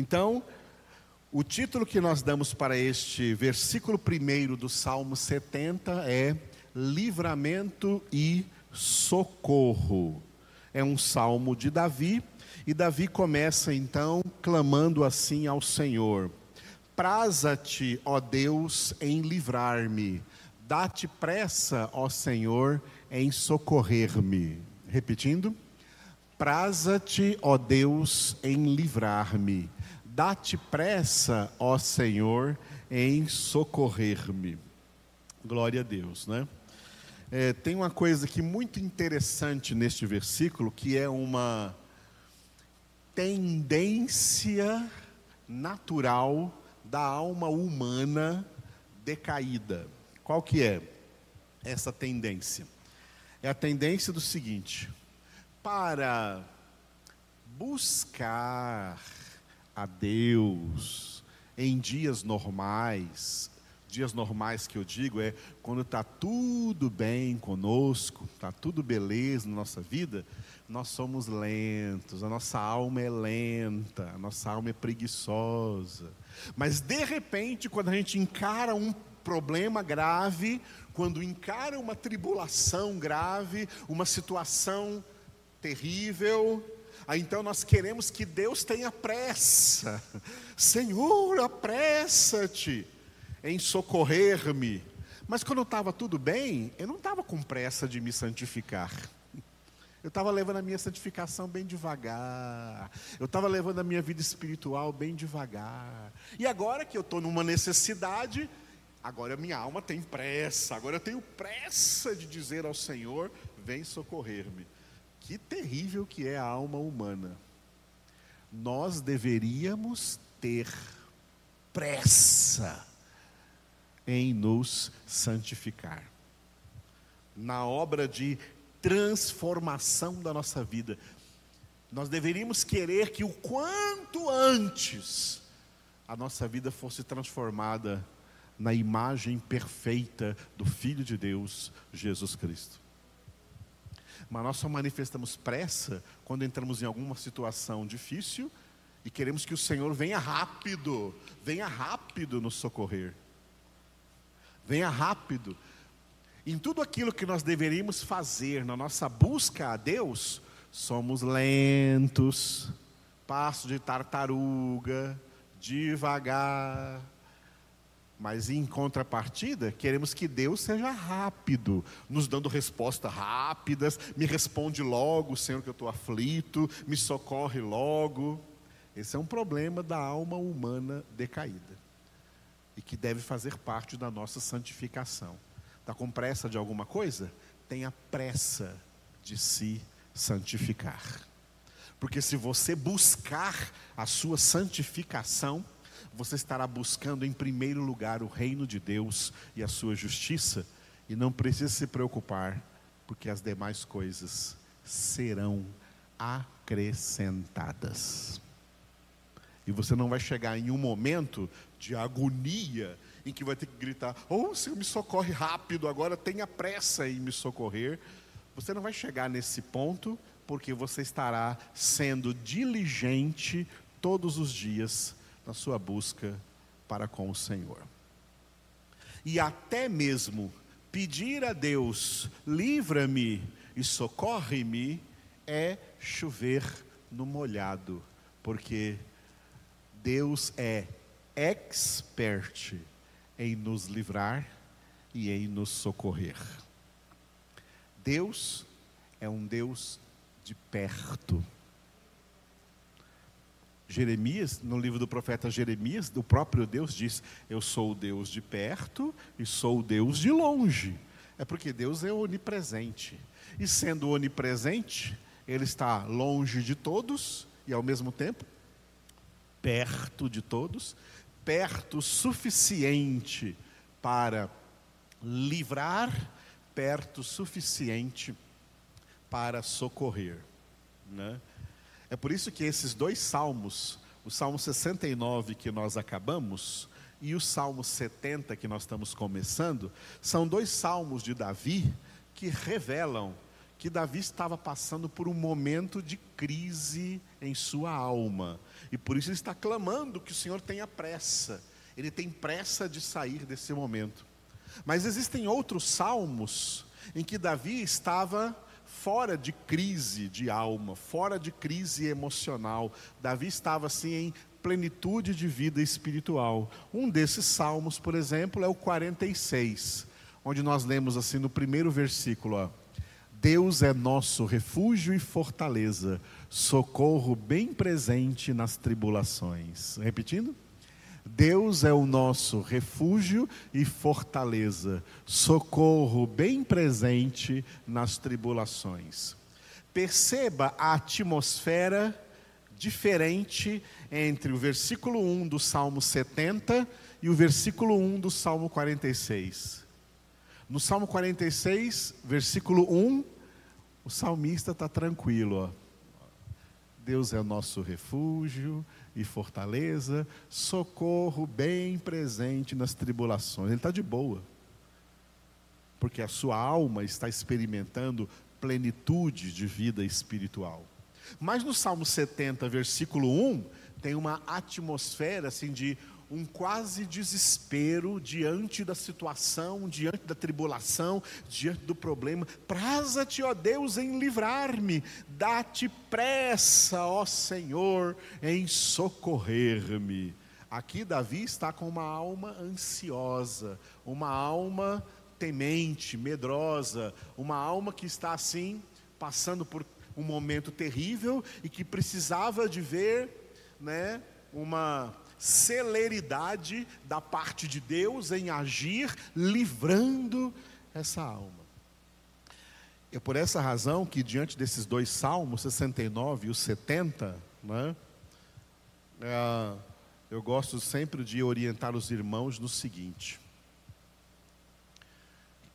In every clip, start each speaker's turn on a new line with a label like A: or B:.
A: Então, o título que nós damos para este versículo primeiro do Salmo 70 é Livramento e Socorro. É um salmo de Davi, e Davi começa então clamando assim ao Senhor: Praza-te, ó Deus, em livrar-me, dá-te pressa, ó Senhor, em socorrer-me. Repetindo: Praza-te, ó Deus, em livrar-me Dá-te pressa, ó Senhor, em socorrer-me. Glória a Deus, né? É, tem uma coisa aqui muito interessante neste versículo, que é uma tendência natural da alma humana decaída. Qual que é essa tendência? É a tendência do seguinte: para buscar a Deus em dias normais, dias normais que eu digo é quando está tudo bem conosco, está tudo beleza na nossa vida, nós somos lentos, a nossa alma é lenta, a nossa alma é preguiçosa. Mas de repente, quando a gente encara um problema grave, quando encara uma tribulação grave, uma situação terrível, Aí então nós queremos que Deus tenha pressa. Senhor, apressa-te em socorrer-me. Mas quando estava tudo bem, eu não estava com pressa de me santificar. Eu estava levando a minha santificação bem devagar. Eu estava levando a minha vida espiritual bem devagar. E agora que eu estou numa necessidade, agora minha alma tem pressa. Agora eu tenho pressa de dizer ao Senhor: vem socorrer-me. Que terrível que é a alma humana. Nós deveríamos ter pressa em nos santificar. Na obra de transformação da nossa vida. Nós deveríamos querer que o quanto antes a nossa vida fosse transformada na imagem perfeita do Filho de Deus, Jesus Cristo. Mas nós só manifestamos pressa quando entramos em alguma situação difícil e queremos que o Senhor venha rápido, venha rápido nos socorrer. Venha rápido. Em tudo aquilo que nós deveríamos fazer na nossa busca a Deus, somos lentos, passo de tartaruga, devagar, mas em contrapartida, queremos que Deus seja rápido, nos dando respostas rápidas. Me responde logo, Senhor, que eu estou aflito, me socorre logo. Esse é um problema da alma humana decaída e que deve fazer parte da nossa santificação. Está com pressa de alguma coisa? Tenha pressa de se santificar. Porque se você buscar a sua santificação, você estará buscando em primeiro lugar o reino de Deus e a sua justiça, e não precisa se preocupar, porque as demais coisas serão acrescentadas. E você não vai chegar em um momento de agonia em que vai ter que gritar: Oh, Senhor, me socorre rápido, agora tenha pressa em me socorrer. Você não vai chegar nesse ponto, porque você estará sendo diligente todos os dias na sua busca para com o Senhor. E até mesmo pedir a Deus, livra-me e socorre-me, é chover no molhado, porque Deus é expert em nos livrar e em nos socorrer. Deus é um Deus de perto. Jeremias, no livro do profeta Jeremias, o próprio Deus diz: Eu sou o Deus de perto e sou o Deus de longe. É porque Deus é onipresente. E sendo onipresente, Ele está longe de todos e ao mesmo tempo perto de todos, perto suficiente para livrar, perto suficiente para socorrer. Né? É por isso que esses dois salmos, o Salmo 69 que nós acabamos e o Salmo 70 que nós estamos começando, são dois salmos de Davi que revelam que Davi estava passando por um momento de crise em sua alma. E por isso ele está clamando que o Senhor tenha pressa. Ele tem pressa de sair desse momento. Mas existem outros salmos em que Davi estava fora de crise de alma, fora de crise emocional. Davi estava assim em plenitude de vida espiritual. Um desses salmos, por exemplo, é o 46, onde nós lemos assim no primeiro versículo: ó, Deus é nosso refúgio e fortaleza, socorro bem presente nas tribulações. Repetindo? Deus é o nosso refúgio e fortaleza, socorro bem presente nas tribulações. Perceba a atmosfera diferente entre o versículo 1 do Salmo 70 e o versículo 1 do Salmo 46. No Salmo 46, versículo 1, o salmista está tranquilo. Ó. Deus é nosso refúgio e fortaleza, socorro bem presente nas tribulações. Ele está de boa, porque a sua alma está experimentando plenitude de vida espiritual. Mas no Salmo 70, versículo 1, tem uma atmosfera assim de um quase desespero diante da situação, diante da tribulação, diante do problema. Praza-te, ó Deus, em livrar-me, dá-te pressa, ó Senhor, em socorrer-me. Aqui Davi está com uma alma ansiosa, uma alma temente, medrosa, uma alma que está assim, passando por um momento terrível e que precisava de ver, né, uma celeridade da parte de Deus em agir, livrando essa alma. É por essa razão que, diante desses dois salmos, 69 e o 70, né, é, eu gosto sempre de orientar os irmãos no seguinte: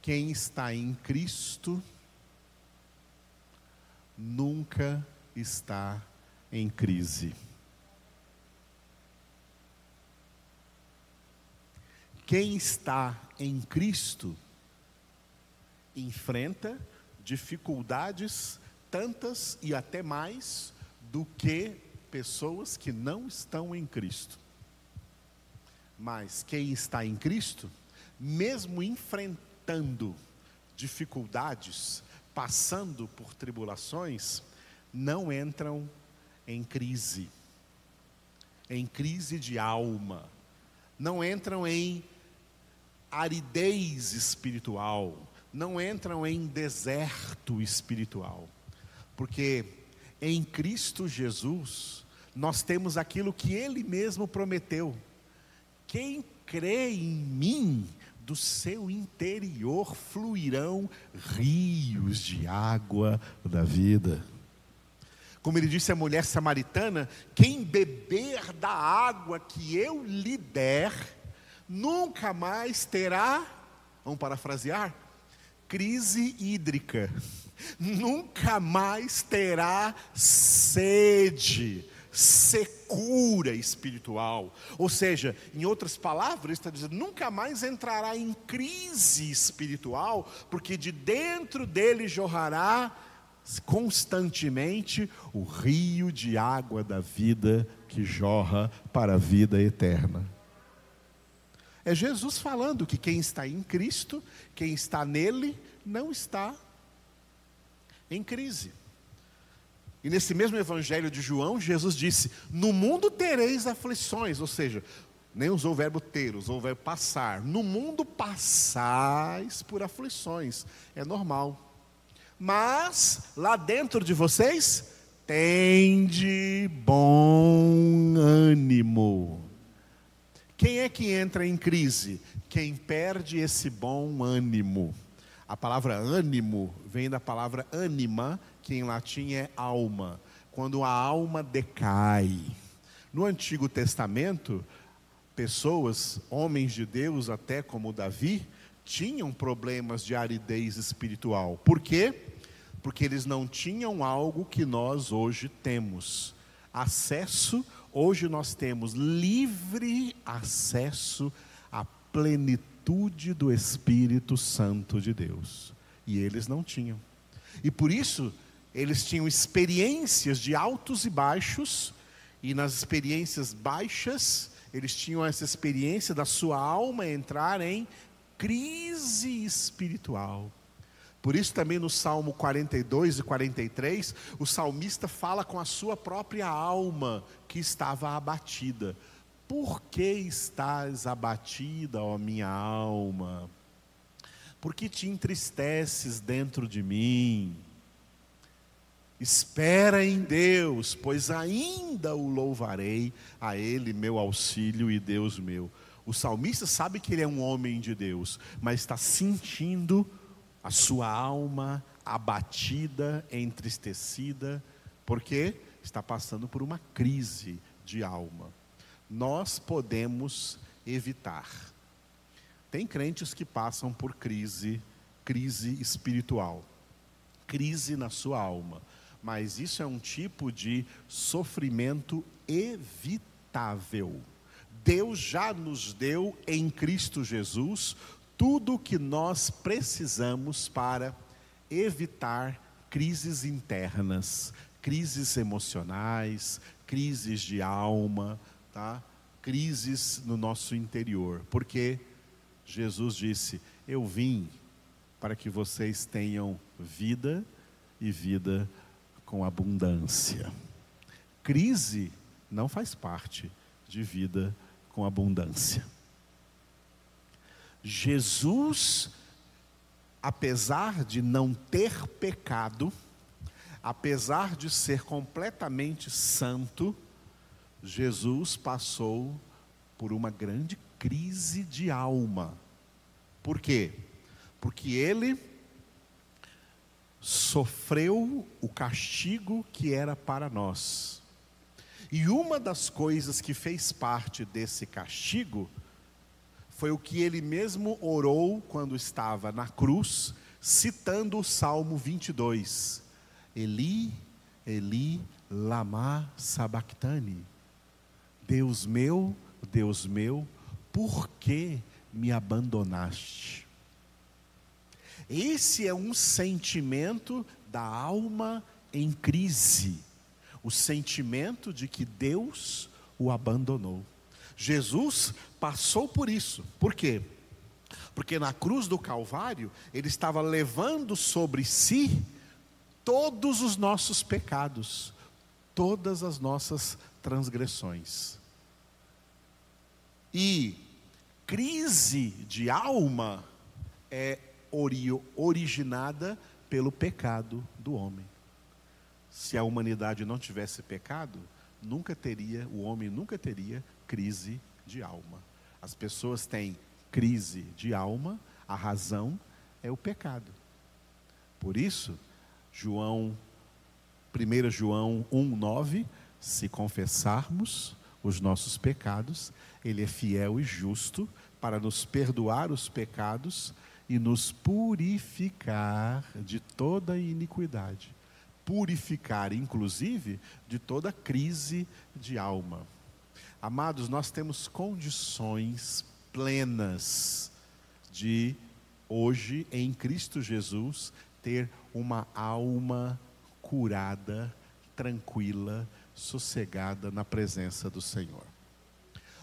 A: quem está em Cristo nunca está em crise. Quem está em Cristo enfrenta dificuldades tantas e até mais do que pessoas que não estão em Cristo. Mas quem está em Cristo, mesmo enfrentando dificuldades, passando por tribulações, não entram em crise, em crise de alma, não entram em aridez espiritual, não entram em deserto espiritual, porque em Cristo Jesus nós temos aquilo que Ele mesmo prometeu: quem crê em mim, do seu interior fluirão rios de água da vida. Como ele disse à mulher samaritana: quem beber da água que eu lhe der, nunca mais terá, vamos parafrasear, crise hídrica, nunca mais terá sede, secura espiritual. Ou seja, em outras palavras, está dizendo, nunca mais entrará em crise espiritual, porque de dentro dele jorrará constantemente o rio de água da vida que jorra para a vida eterna. É Jesus falando que quem está em Cristo, quem está nele, não está em crise. E nesse mesmo evangelho de João, Jesus disse: No mundo tereis aflições, ou seja, nem usou o verbo ter, usou o verbo passar. No mundo passais por aflições, é normal. Mas lá dentro de vocês, tende bom ânimo. Quem é que entra em crise? Quem perde esse bom ânimo. A palavra ânimo vem da palavra anima, que em latim é alma. Quando a alma decai. No Antigo Testamento, pessoas, homens de Deus, até como Davi, tinham problemas de aridez espiritual. Por quê? Porque eles não tinham algo que nós hoje temos: acesso Hoje nós temos livre acesso à plenitude do Espírito Santo de Deus. E eles não tinham. E por isso, eles tinham experiências de altos e baixos, e nas experiências baixas, eles tinham essa experiência da sua alma entrar em crise espiritual. Por isso, também no Salmo 42 e 43, o salmista fala com a sua própria alma que estava abatida. Por que estás abatida, ó minha alma? Por que te entristeces dentro de mim? Espera em Deus, pois ainda o louvarei, a Ele meu auxílio e Deus meu. O salmista sabe que ele é um homem de Deus, mas está sentindo a sua alma abatida, entristecida, porque está passando por uma crise de alma. Nós podemos evitar. Tem crentes que passam por crise, crise espiritual, crise na sua alma, mas isso é um tipo de sofrimento evitável. Deus já nos deu em Cristo Jesus tudo o que nós precisamos para evitar crises internas, crises emocionais, crises de alma, tá? crises no nosso interior. Porque Jesus disse: Eu vim para que vocês tenham vida e vida com abundância. Crise não faz parte de vida com abundância. Jesus, apesar de não ter pecado, apesar de ser completamente santo, Jesus passou por uma grande crise de alma. Por quê? Porque ele sofreu o castigo que era para nós. E uma das coisas que fez parte desse castigo foi o que ele mesmo orou quando estava na cruz, citando o Salmo 22. Eli, Eli, lama sabachthani. Deus meu, Deus meu, por que me abandonaste? Esse é um sentimento da alma em crise, o sentimento de que Deus o abandonou. Jesus passou por isso. Por quê? Porque na cruz do Calvário, ele estava levando sobre si todos os nossos pecados, todas as nossas transgressões. E crise de alma é originada pelo pecado do homem. Se a humanidade não tivesse pecado, nunca teria, o homem nunca teria crise de alma. As pessoas têm crise de alma, a razão é o pecado. Por isso, João 1 João 1:9, se confessarmos os nossos pecados, ele é fiel e justo para nos perdoar os pecados e nos purificar de toda iniquidade. Purificar, inclusive, de toda crise de alma. Amados, nós temos condições plenas de hoje em Cristo Jesus ter uma alma curada, tranquila, sossegada na presença do Senhor.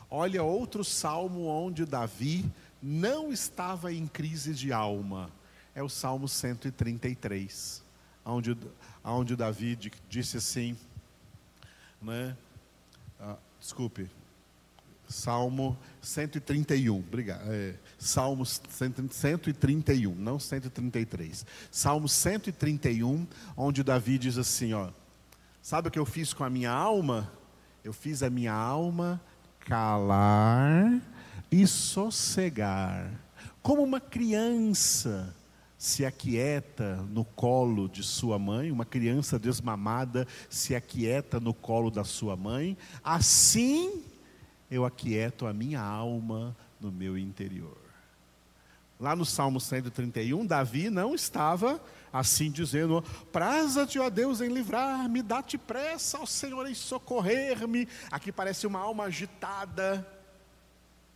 A: Olha outro salmo onde Davi não estava em crise de alma. É o Salmo 133, onde, onde Davi disse assim, né? Desculpe, Salmo 131, obrigado. É, Salmo 131, não 133. Salmo 131, onde Davi diz assim: ó, sabe o que eu fiz com a minha alma? Eu fiz a minha alma calar e sossegar, como uma criança se aquieta no colo de sua mãe, uma criança desmamada se aquieta no colo da sua mãe, assim eu aquieto a minha alma no meu interior. Lá no Salmo 131, Davi não estava assim dizendo: Praza-te, ó Deus, em livrar-me, dá-te pressa ao Senhor em socorrer-me. Aqui parece uma alma agitada,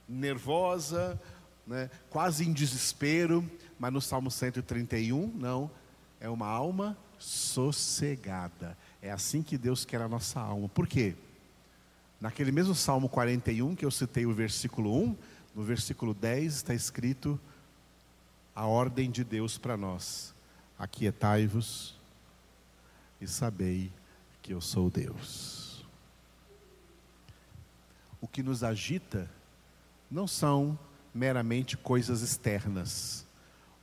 A: nervosa, né, quase em desespero mas no Salmo 131, não. é uma alma sossegada. É assim que Deus quer a nossa alma. Por quê? Naquele mesmo Salmo 41, que eu citei o versículo 1, no versículo 10 está escrito a ordem de Deus para nós: Aquietai-vos e sabei que eu sou Deus. O que nos agita não são meramente coisas externas.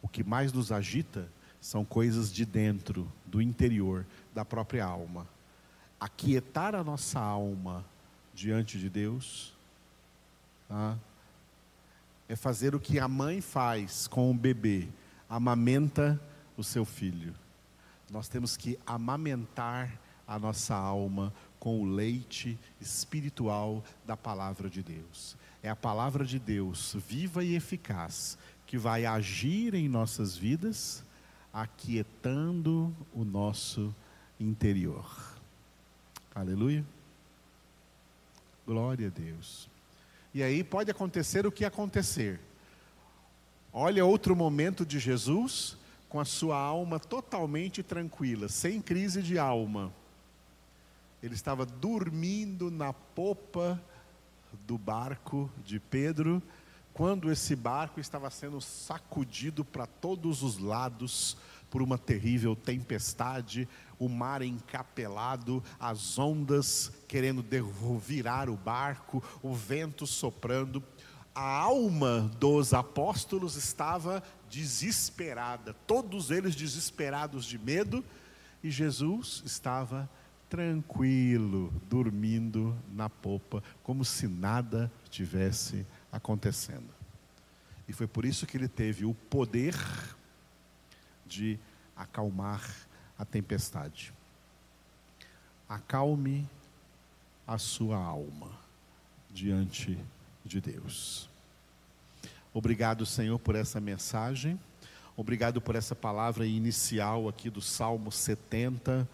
A: O que mais nos agita são coisas de dentro, do interior, da própria alma. Aquietar a nossa alma diante de Deus tá? é fazer o que a mãe faz com o bebê, amamenta o seu filho. Nós temos que amamentar a nossa alma com o leite espiritual da palavra de Deus. É a palavra de Deus, viva e eficaz, que vai agir em nossas vidas, aquietando o nosso interior. Aleluia. Glória a Deus. E aí pode acontecer o que acontecer. Olha outro momento de Jesus com a sua alma totalmente tranquila, sem crise de alma. Ele estava dormindo na popa do barco de Pedro, quando esse barco estava sendo sacudido para todos os lados por uma terrível tempestade, o mar encapelado, as ondas querendo virar o barco, o vento soprando. A alma dos apóstolos estava desesperada, todos eles desesperados de medo, e Jesus estava tranquilo, dormindo na popa, como se nada tivesse acontecendo. E foi por isso que ele teve o poder de acalmar a tempestade. Acalme a sua alma diante de Deus. Obrigado, Senhor, por essa mensagem. Obrigado por essa palavra inicial aqui do Salmo 70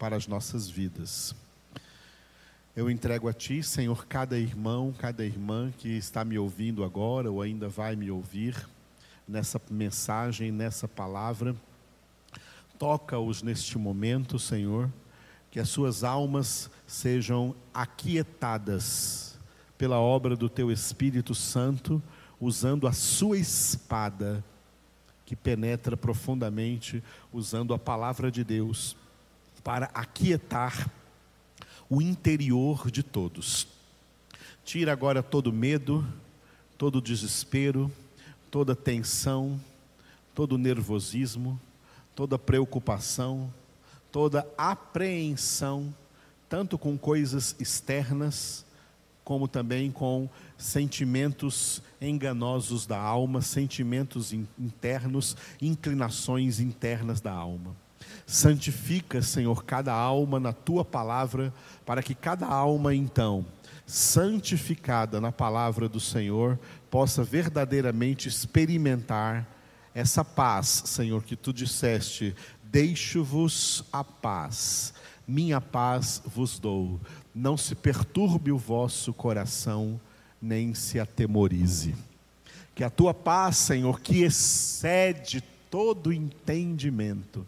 A: para as nossas vidas. Eu entrego a Ti, Senhor, cada irmão, cada irmã que está me ouvindo agora ou ainda vai me ouvir nessa mensagem, nessa palavra. Toca-os neste momento, Senhor, que as suas almas sejam aquietadas pela obra do Teu Espírito Santo, usando a Sua espada, que penetra profundamente, usando a palavra de Deus, para aquietar o interior de todos. Tira agora todo medo, todo desespero, toda tensão, todo nervosismo toda preocupação, toda apreensão, tanto com coisas externas, como também com sentimentos enganosos da alma, sentimentos internos, inclinações internas da alma. Santifica, Senhor, cada alma na tua palavra, para que cada alma, então, santificada na palavra do Senhor, possa verdadeiramente experimentar essa paz, Senhor, que tu disseste: deixo-vos a paz, minha paz vos dou. Não se perturbe o vosso coração, nem se atemorize. Que a tua paz, Senhor, que excede todo entendimento,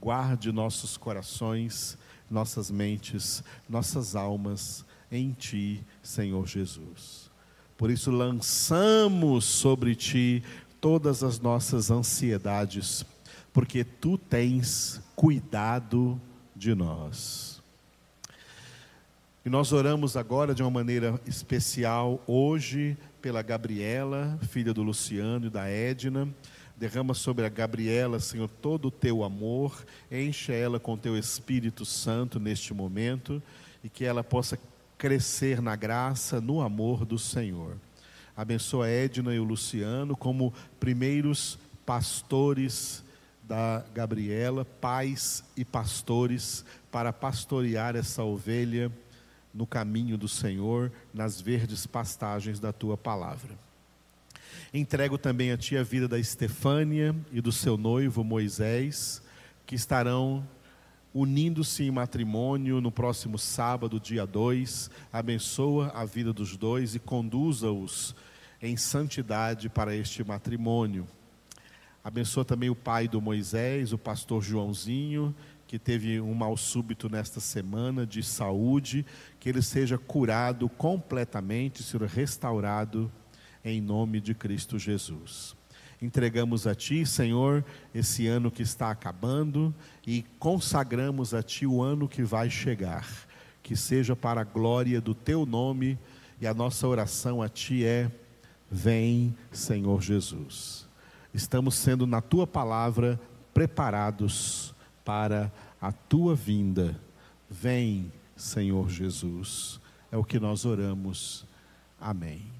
A: guarde nossos corações, nossas mentes, nossas almas em ti, Senhor Jesus. Por isso lançamos sobre ti todas as nossas ansiedades, porque tu tens cuidado de nós. E nós oramos agora de uma maneira especial, hoje, pela Gabriela, filha do Luciano e da Edna. Derrama sobre a Gabriela, Senhor, todo o teu amor, enche ela com teu Espírito Santo neste momento e que ela possa crescer na graça, no amor do Senhor. Abençoa Edna e o Luciano como primeiros pastores da Gabriela, pais e pastores, para pastorear essa ovelha no caminho do Senhor, nas verdes pastagens da tua palavra. Entrego também a ti a vida da Estefânia e do seu noivo Moisés, que estarão unindo-se em matrimônio no próximo sábado, dia 2. Abençoa a vida dos dois e conduza-os em santidade para este matrimônio. Abençoa também o pai do Moisés, o pastor Joãozinho, que teve um mal súbito nesta semana de saúde, que ele seja curado completamente, seja restaurado em nome de Cristo Jesus. Entregamos a Ti, Senhor, esse ano que está acabando e consagramos a Ti o ano que vai chegar. Que seja para a glória do Teu nome e a nossa oração a Ti é: Vem, Senhor Jesus. Estamos sendo, na Tua palavra, preparados para a Tua vinda. Vem, Senhor Jesus. É o que nós oramos. Amém.